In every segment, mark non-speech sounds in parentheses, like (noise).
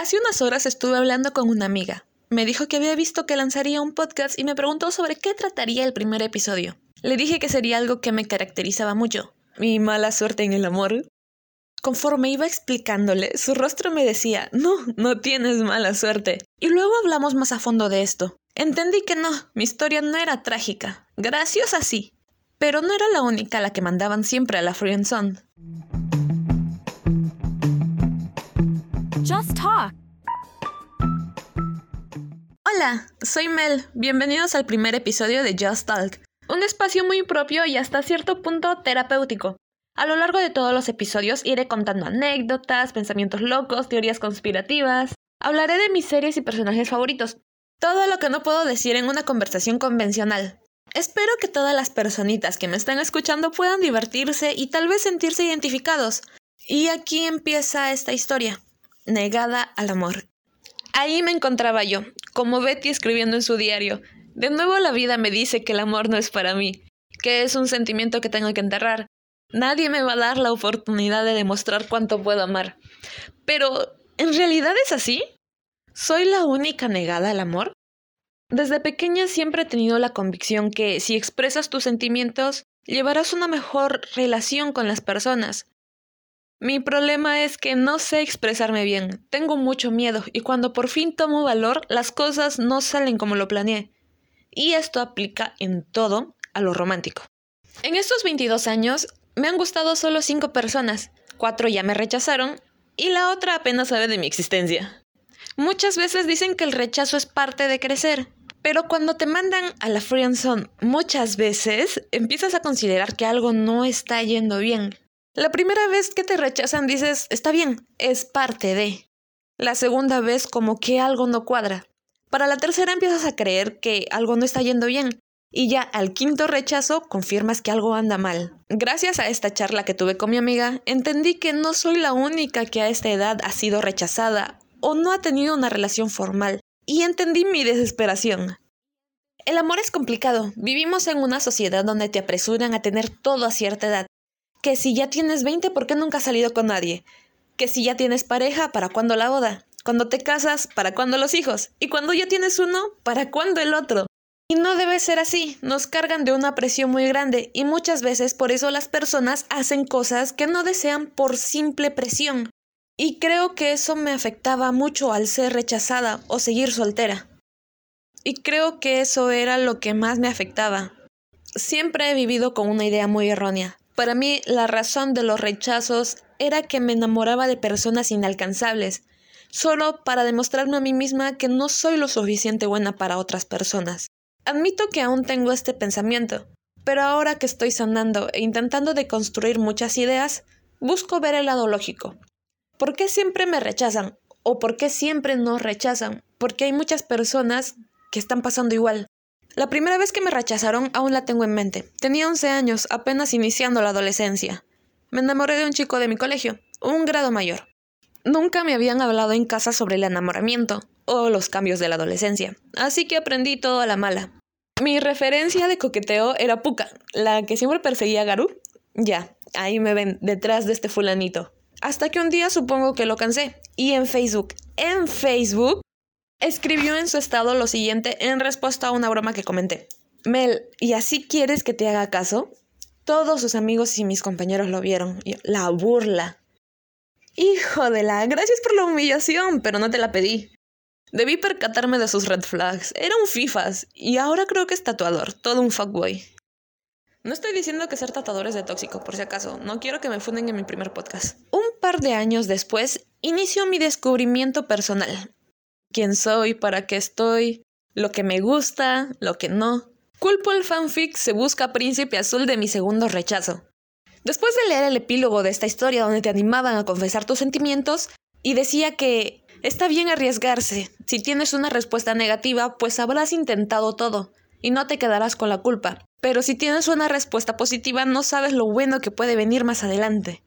Hace unas horas estuve hablando con una amiga. Me dijo que había visto que lanzaría un podcast y me preguntó sobre qué trataría el primer episodio. Le dije que sería algo que me caracterizaba mucho, mi mala suerte en el amor. Conforme iba explicándole, su rostro me decía, no, no tienes mala suerte. Y luego hablamos más a fondo de esto. Entendí que no, mi historia no era trágica. Graciosa sí. Pero no era la única la que mandaban siempre a la Friendzone. Just Talk. Hola, soy Mel. Bienvenidos al primer episodio de Just Talk, un espacio muy propio y hasta cierto punto terapéutico. A lo largo de todos los episodios iré contando anécdotas, pensamientos locos, teorías conspirativas. Hablaré de mis series y personajes favoritos. Todo lo que no puedo decir en una conversación convencional. Espero que todas las personitas que me están escuchando puedan divertirse y tal vez sentirse identificados. Y aquí empieza esta historia negada al amor. Ahí me encontraba yo, como Betty escribiendo en su diario. De nuevo la vida me dice que el amor no es para mí, que es un sentimiento que tengo que enterrar. Nadie me va a dar la oportunidad de demostrar cuánto puedo amar. Pero, ¿en realidad es así? ¿Soy la única negada al amor? Desde pequeña siempre he tenido la convicción que si expresas tus sentimientos, llevarás una mejor relación con las personas. Mi problema es que no sé expresarme bien, tengo mucho miedo y cuando por fin tomo valor las cosas no salen como lo planeé. Y esto aplica en todo a lo romántico. En estos 22 años me han gustado solo 5 personas, 4 ya me rechazaron y la otra apenas sabe de mi existencia. Muchas veces dicen que el rechazo es parte de crecer, pero cuando te mandan a la friendzone muchas veces empiezas a considerar que algo no está yendo bien la primera vez que te rechazan dices, está bien, es parte de. La segunda vez como que algo no cuadra. Para la tercera empiezas a creer que algo no está yendo bien. Y ya al quinto rechazo confirmas que algo anda mal. Gracias a esta charla que tuve con mi amiga, entendí que no soy la única que a esta edad ha sido rechazada o no ha tenido una relación formal. Y entendí mi desesperación. El amor es complicado. Vivimos en una sociedad donde te apresuran a tener todo a cierta edad que si ya tienes 20, ¿por qué nunca has salido con nadie? Que si ya tienes pareja, ¿para cuándo la boda? Cuando te casas, ¿para cuándo los hijos? Y cuando ya tienes uno, ¿para cuándo el otro? Y no debe ser así, nos cargan de una presión muy grande y muchas veces por eso las personas hacen cosas que no desean por simple presión. Y creo que eso me afectaba mucho al ser rechazada o seguir soltera. Y creo que eso era lo que más me afectaba. Siempre he vivido con una idea muy errónea. Para mí, la razón de los rechazos era que me enamoraba de personas inalcanzables, solo para demostrarme a mí misma que no soy lo suficiente buena para otras personas. Admito que aún tengo este pensamiento, pero ahora que estoy sanando e intentando deconstruir muchas ideas, busco ver el lado lógico. ¿Por qué siempre me rechazan? ¿O por qué siempre no rechazan? Porque hay muchas personas que están pasando igual. La primera vez que me rechazaron aún la tengo en mente. Tenía 11 años, apenas iniciando la adolescencia. Me enamoré de un chico de mi colegio, un grado mayor. Nunca me habían hablado en casa sobre el enamoramiento o los cambios de la adolescencia, así que aprendí todo a la mala. Mi referencia de coqueteo era Puka, la que siempre perseguía a Garú. Ya, ahí me ven, detrás de este fulanito. Hasta que un día supongo que lo cansé. Y en Facebook, en Facebook, escribió en su estado lo siguiente en respuesta a una broma que comenté. Mel, ¿y así quieres que te haga caso? Todos sus amigos y mis compañeros lo vieron. La burla. Hijo de la, gracias por la humillación, pero no te la pedí. Debí percatarme de sus red flags. Era un fifas. Y ahora creo que es tatuador. Todo un fuckboy. No estoy diciendo que ser tatuador es de tóxico, por si acaso. No quiero que me funden en mi primer podcast. Un par de años después, inició mi descubrimiento personal quién soy, para qué estoy, lo que me gusta, lo que no. Culpo el fanfic Se Busca Príncipe Azul de mi segundo rechazo. Después de leer el epílogo de esta historia donde te animaban a confesar tus sentimientos, y decía que está bien arriesgarse, si tienes una respuesta negativa, pues habrás intentado todo, y no te quedarás con la culpa. Pero si tienes una respuesta positiva, no sabes lo bueno que puede venir más adelante.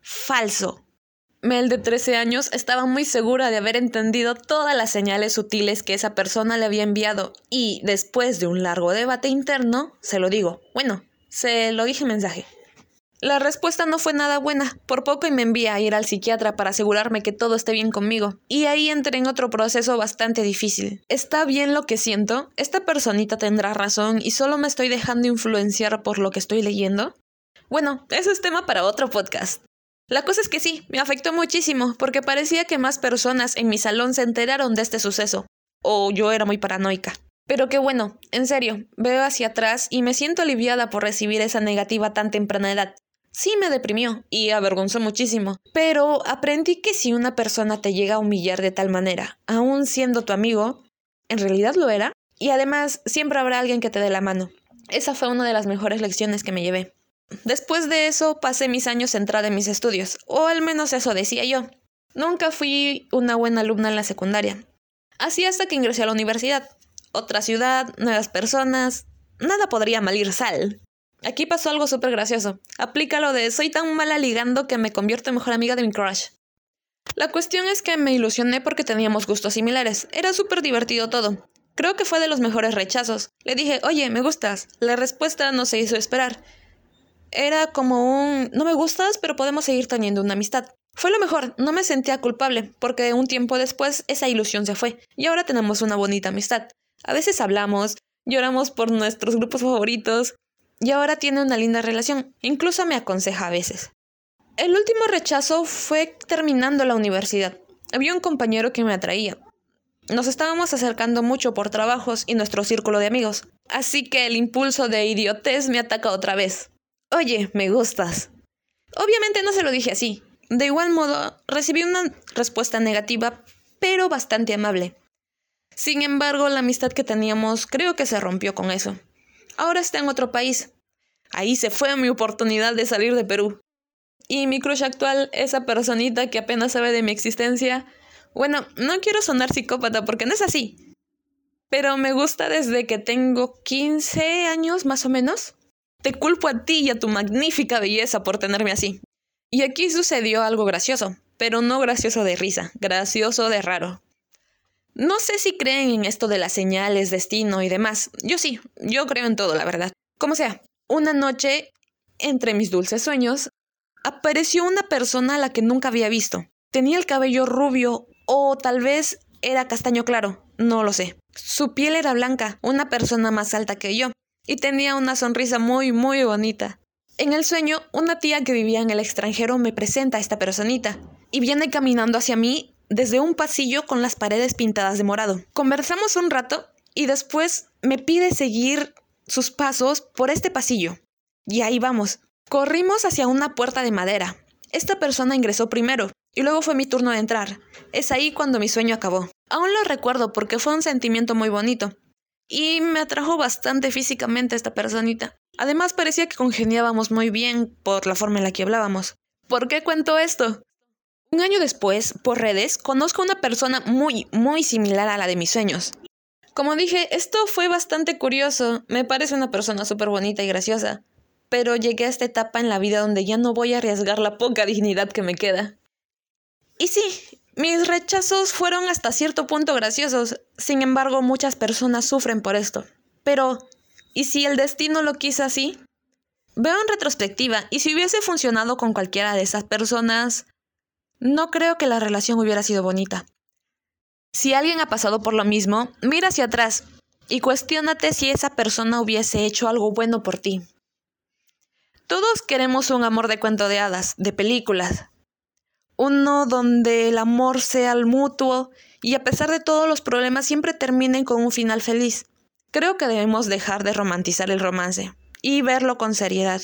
Falso. Mel, de 13 años, estaba muy segura de haber entendido todas las señales sutiles que esa persona le había enviado y, después de un largo debate interno, se lo digo. Bueno, se lo dije en mensaje. La respuesta no fue nada buena, por poco y me envía a ir al psiquiatra para asegurarme que todo esté bien conmigo. Y ahí entré en otro proceso bastante difícil. ¿Está bien lo que siento? ¿Esta personita tendrá razón y solo me estoy dejando influenciar por lo que estoy leyendo? Bueno, eso es tema para otro podcast. La cosa es que sí, me afectó muchísimo, porque parecía que más personas en mi salón se enteraron de este suceso. O yo era muy paranoica. Pero qué bueno, en serio, veo hacia atrás y me siento aliviada por recibir esa negativa tan temprana edad. Sí me deprimió y avergonzó muchísimo, pero aprendí que si una persona te llega a humillar de tal manera, aun siendo tu amigo, en realidad lo era, y además siempre habrá alguien que te dé la mano. Esa fue una de las mejores lecciones que me llevé. Después de eso pasé mis años centrada en mis estudios, o al menos eso decía yo. Nunca fui una buena alumna en la secundaria. Así hasta que ingresé a la universidad. Otra ciudad, nuevas personas. Nada podría malir sal. Aquí pasó algo súper gracioso. Aplica lo de soy tan mala ligando que me convierto en mejor amiga de mi crush. La cuestión es que me ilusioné porque teníamos gustos similares. Era súper divertido todo. Creo que fue de los mejores rechazos. Le dije, oye, me gustas. La respuesta no se hizo esperar. Era como un, no me gustas, pero podemos seguir teniendo una amistad. Fue lo mejor, no me sentía culpable, porque un tiempo después esa ilusión se fue, y ahora tenemos una bonita amistad. A veces hablamos, lloramos por nuestros grupos favoritos, y ahora tiene una linda relación, incluso me aconseja a veces. El último rechazo fue terminando la universidad. Había un compañero que me atraía. Nos estábamos acercando mucho por trabajos y nuestro círculo de amigos, así que el impulso de idiotez me ataca otra vez. Oye, me gustas. Obviamente no se lo dije así. De igual modo, recibí una respuesta negativa, pero bastante amable. Sin embargo, la amistad que teníamos creo que se rompió con eso. Ahora está en otro país. Ahí se fue mi oportunidad de salir de Perú. Y mi crush actual, esa personita que apenas sabe de mi existencia, bueno, no quiero sonar psicópata porque no es así. Pero me gusta desde que tengo 15 años más o menos. Te culpo a ti y a tu magnífica belleza por tenerme así. Y aquí sucedió algo gracioso, pero no gracioso de risa, gracioso de raro. No sé si creen en esto de las señales, destino y demás. Yo sí, yo creo en todo, la verdad. Como sea, una noche, entre mis dulces sueños, apareció una persona a la que nunca había visto. Tenía el cabello rubio o tal vez era castaño claro, no lo sé. Su piel era blanca, una persona más alta que yo, y tenía una sonrisa muy, muy bonita. En el sueño, una tía que vivía en el extranjero me presenta a esta personita, y viene caminando hacia mí desde un pasillo con las paredes pintadas de morado. Conversamos un rato y después me pide seguir sus pasos por este pasillo. Y ahí vamos. Corrimos hacia una puerta de madera. Esta persona ingresó primero y luego fue mi turno de entrar. Es ahí cuando mi sueño acabó. Aún lo recuerdo porque fue un sentimiento muy bonito. Y me atrajo bastante físicamente esta personita. Además parecía que congeniábamos muy bien por la forma en la que hablábamos. ¿Por qué cuento esto? Un año después, por redes, conozco a una persona muy, muy similar a la de mis sueños. Como dije, esto fue bastante curioso, me parece una persona súper bonita y graciosa, pero llegué a esta etapa en la vida donde ya no voy a arriesgar la poca dignidad que me queda. Y sí, mis rechazos fueron hasta cierto punto graciosos, sin embargo muchas personas sufren por esto. Pero, ¿y si el destino lo quiso así? Veo en retrospectiva, y si hubiese funcionado con cualquiera de esas personas, no creo que la relación hubiera sido bonita. Si alguien ha pasado por lo mismo, mira hacia atrás y cuestiónate si esa persona hubiese hecho algo bueno por ti. Todos queremos un amor de cuento de hadas, de películas. Uno donde el amor sea el mutuo y a pesar de todos los problemas siempre terminen con un final feliz. Creo que debemos dejar de romantizar el romance y verlo con seriedad.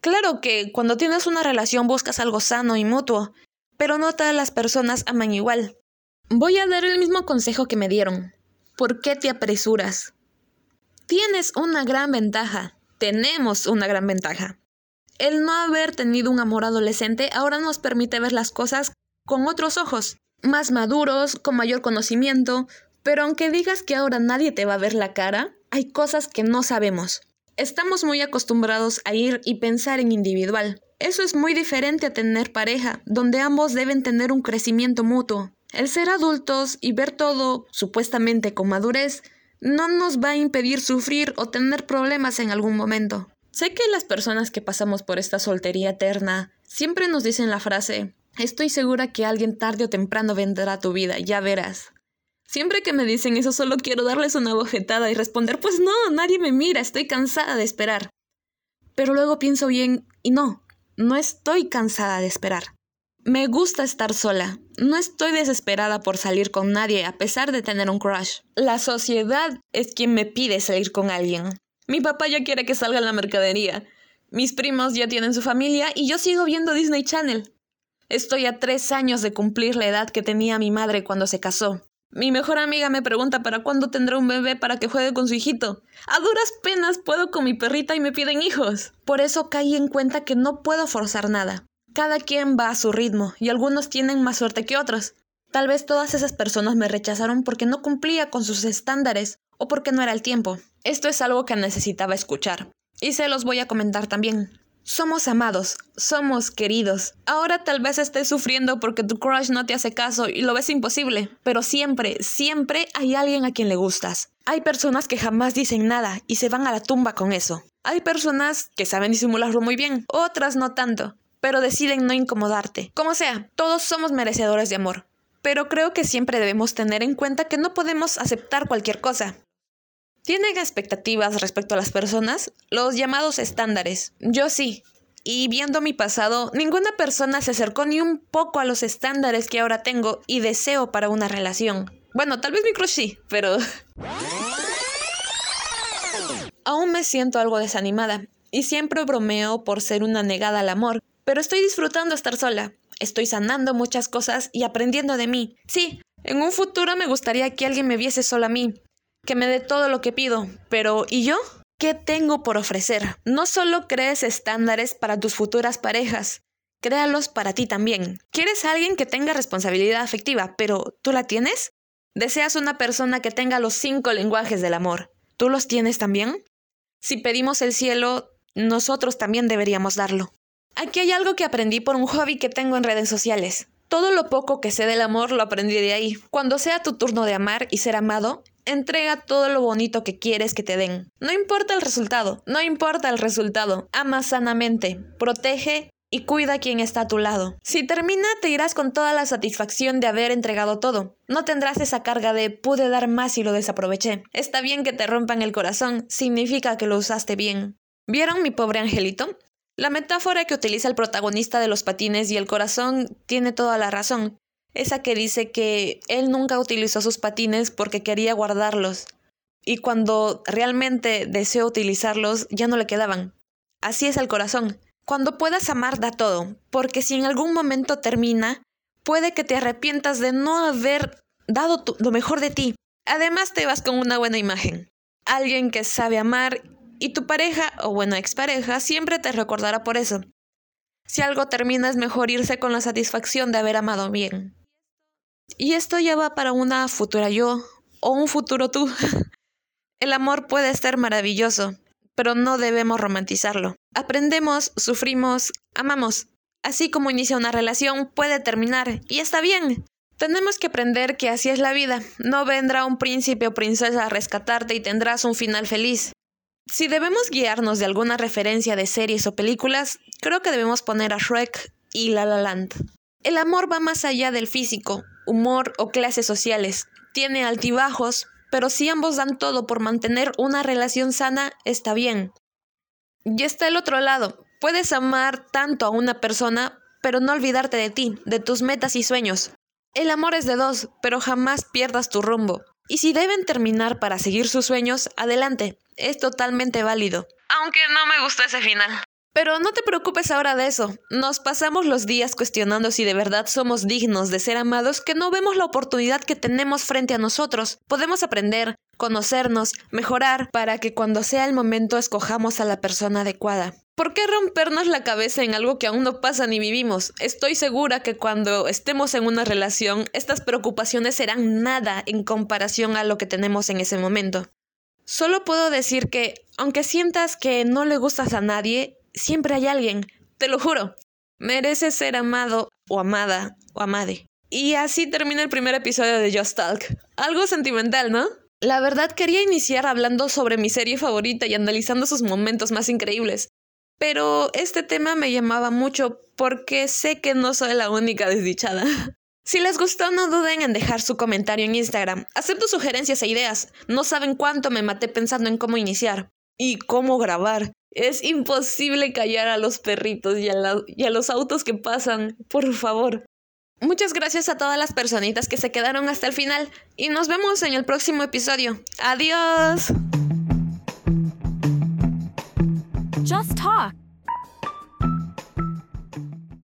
Claro que cuando tienes una relación buscas algo sano y mutuo, pero no todas las personas aman igual. Voy a dar el mismo consejo que me dieron. ¿Por qué te apresuras? Tienes una gran ventaja. Tenemos una gran ventaja. El no haber tenido un amor adolescente ahora nos permite ver las cosas con otros ojos, más maduros, con mayor conocimiento, pero aunque digas que ahora nadie te va a ver la cara, hay cosas que no sabemos. Estamos muy acostumbrados a ir y pensar en individual. Eso es muy diferente a tener pareja, donde ambos deben tener un crecimiento mutuo. El ser adultos y ver todo supuestamente con madurez no nos va a impedir sufrir o tener problemas en algún momento. Sé que las personas que pasamos por esta soltería eterna siempre nos dicen la frase, estoy segura que alguien tarde o temprano vendrá a tu vida, ya verás. Siempre que me dicen eso solo quiero darles una bofetada y responder, pues no, nadie me mira, estoy cansada de esperar. Pero luego pienso bien y no, no estoy cansada de esperar. Me gusta estar sola. No estoy desesperada por salir con nadie a pesar de tener un crush. La sociedad es quien me pide salir con alguien. Mi papá ya quiere que salga en la mercadería. Mis primos ya tienen su familia y yo sigo viendo Disney Channel. Estoy a tres años de cumplir la edad que tenía mi madre cuando se casó. Mi mejor amiga me pregunta para cuándo tendrá un bebé para que juegue con su hijito. A duras penas puedo con mi perrita y me piden hijos. Por eso caí en cuenta que no puedo forzar nada. Cada quien va a su ritmo y algunos tienen más suerte que otros. Tal vez todas esas personas me rechazaron porque no cumplía con sus estándares o porque no era el tiempo. Esto es algo que necesitaba escuchar. Y se los voy a comentar también. Somos amados, somos queridos. Ahora tal vez estés sufriendo porque tu crush no te hace caso y lo ves imposible, pero siempre, siempre hay alguien a quien le gustas. Hay personas que jamás dicen nada y se van a la tumba con eso. Hay personas que saben disimularlo muy bien, otras no tanto pero deciden no incomodarte. Como sea, todos somos merecedores de amor, pero creo que siempre debemos tener en cuenta que no podemos aceptar cualquier cosa. ¿Tienen expectativas respecto a las personas? Los llamados estándares. Yo sí. Y viendo mi pasado, ninguna persona se acercó ni un poco a los estándares que ahora tengo y deseo para una relación. Bueno, tal vez mi crush sí, pero... (laughs) Aún me siento algo desanimada y siempre bromeo por ser una negada al amor, pero estoy disfrutando estar sola. Estoy sanando muchas cosas y aprendiendo de mí. Sí, en un futuro me gustaría que alguien me viese solo a mí, que me dé todo lo que pido, pero ¿y yo? ¿Qué tengo por ofrecer? No solo crees estándares para tus futuras parejas, créalos para ti también. ¿Quieres a alguien que tenga responsabilidad afectiva, pero ¿tú la tienes? ¿Deseas una persona que tenga los cinco lenguajes del amor? ¿Tú los tienes también? Si pedimos el cielo, nosotros también deberíamos darlo. Aquí hay algo que aprendí por un hobby que tengo en redes sociales. Todo lo poco que sé del amor lo aprendí de ahí. Cuando sea tu turno de amar y ser amado, entrega todo lo bonito que quieres que te den. No importa el resultado, no importa el resultado. Ama sanamente, protege y cuida a quien está a tu lado. Si termina, te irás con toda la satisfacción de haber entregado todo. No tendrás esa carga de pude dar más y lo desaproveché. Está bien que te rompan el corazón, significa que lo usaste bien. ¿Vieron mi pobre angelito? La metáfora que utiliza el protagonista de los patines y el corazón tiene toda la razón. Esa que dice que él nunca utilizó sus patines porque quería guardarlos. Y cuando realmente deseó utilizarlos, ya no le quedaban. Así es el corazón. Cuando puedas amar, da todo, porque si en algún momento termina, puede que te arrepientas de no haber dado lo mejor de ti. Además, te vas con una buena imagen. Alguien que sabe amar y tu pareja o bueno expareja siempre te recordará por eso. Si algo termina es mejor irse con la satisfacción de haber amado bien. Y esto ya va para una futura yo o un futuro tú. (laughs) El amor puede ser maravilloso, pero no debemos romantizarlo. Aprendemos, sufrimos, amamos. Así como inicia una relación, puede terminar, y está bien. Tenemos que aprender que así es la vida. No vendrá un príncipe o princesa a rescatarte y tendrás un final feliz. Si debemos guiarnos de alguna referencia de series o películas, creo que debemos poner a Shrek y La La Land. El amor va más allá del físico, humor o clases sociales. Tiene altibajos, pero si ambos dan todo por mantener una relación sana, está bien. Y está el otro lado. Puedes amar tanto a una persona, pero no olvidarte de ti, de tus metas y sueños. El amor es de dos, pero jamás pierdas tu rumbo. Y si deben terminar para seguir sus sueños, adelante, es totalmente válido. Aunque no me gusta ese final. Pero no te preocupes ahora de eso. Nos pasamos los días cuestionando si de verdad somos dignos de ser amados que no vemos la oportunidad que tenemos frente a nosotros. Podemos aprender, conocernos, mejorar para que cuando sea el momento escojamos a la persona adecuada. ¿Por qué rompernos la cabeza en algo que aún no pasa ni vivimos? Estoy segura que cuando estemos en una relación, estas preocupaciones serán nada en comparación a lo que tenemos en ese momento. Solo puedo decir que, aunque sientas que no le gustas a nadie, siempre hay alguien, te lo juro. Mereces ser amado o amada o amade. Y así termina el primer episodio de Just Talk. Algo sentimental, ¿no? La verdad quería iniciar hablando sobre mi serie favorita y analizando sus momentos más increíbles, pero este tema me llamaba mucho porque sé que no soy la única desdichada. (laughs) Si les gustó, no duden en dejar su comentario en Instagram. Acepto sugerencias e ideas. No saben cuánto me maté pensando en cómo iniciar y cómo grabar. Es imposible callar a los perritos y a, y a los autos que pasan. Por favor. Muchas gracias a todas las personitas que se quedaron hasta el final y nos vemos en el próximo episodio. Adiós. Just talk.